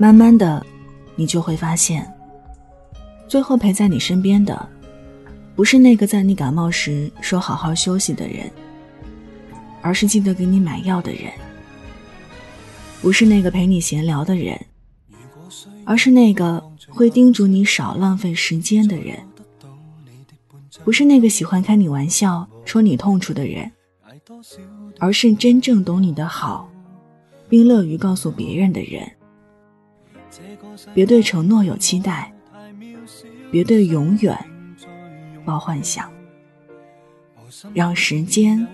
慢慢的，你就会发现，最后陪在你身边的，不是那个在你感冒时说“好好休息”的人，而是记得给你买药的人；不是那个陪你闲聊的人，而是那个会叮嘱你少浪费时间的人；不是那个喜欢开你玩笑、戳你痛处的人，而是真正懂你的好，并乐于告诉别人的人。别对承诺有期待，别对永远抱幻想，让时间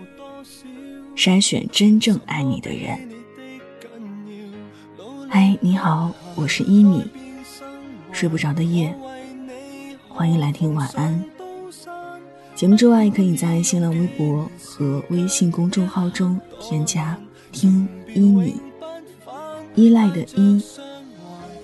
筛选真正爱你的人。嗨，你好，我是依米，睡不着的夜，欢迎来听晚安。节目之外，可以在新浪微博和微信公众号中添加“听依米”，依赖的依。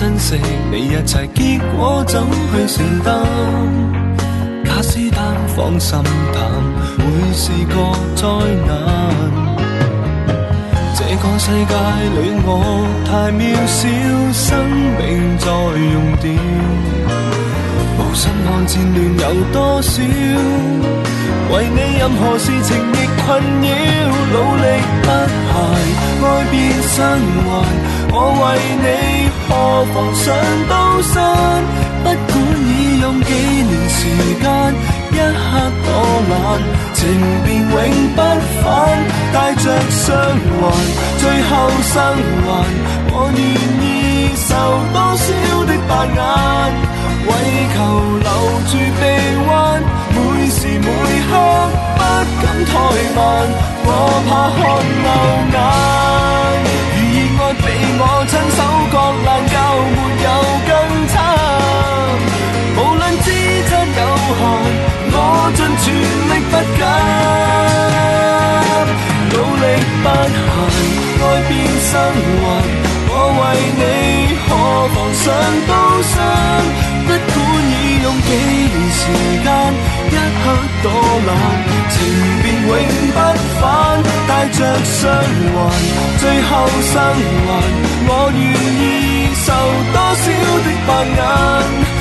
珍惜你一切，结果怎去承担？假使单方心淡，会是个灾难。这个世界里我太渺小，生命在用掉。无心看战乱有多少，为你任何事情亦困扰，努力不。爱变生还，我为你何妨上刀山？不管已用几年时间，一刻多难，情便永不返，带着伤患，最后生还。我愿意受多少的白眼，为求留住悲不減，努力不閒，爱變生活。我為你可妨上刀山，不管已用幾年時間，一刻多難，情便永不返，帶着傷痕，最後生还，我願意受多少的白眼。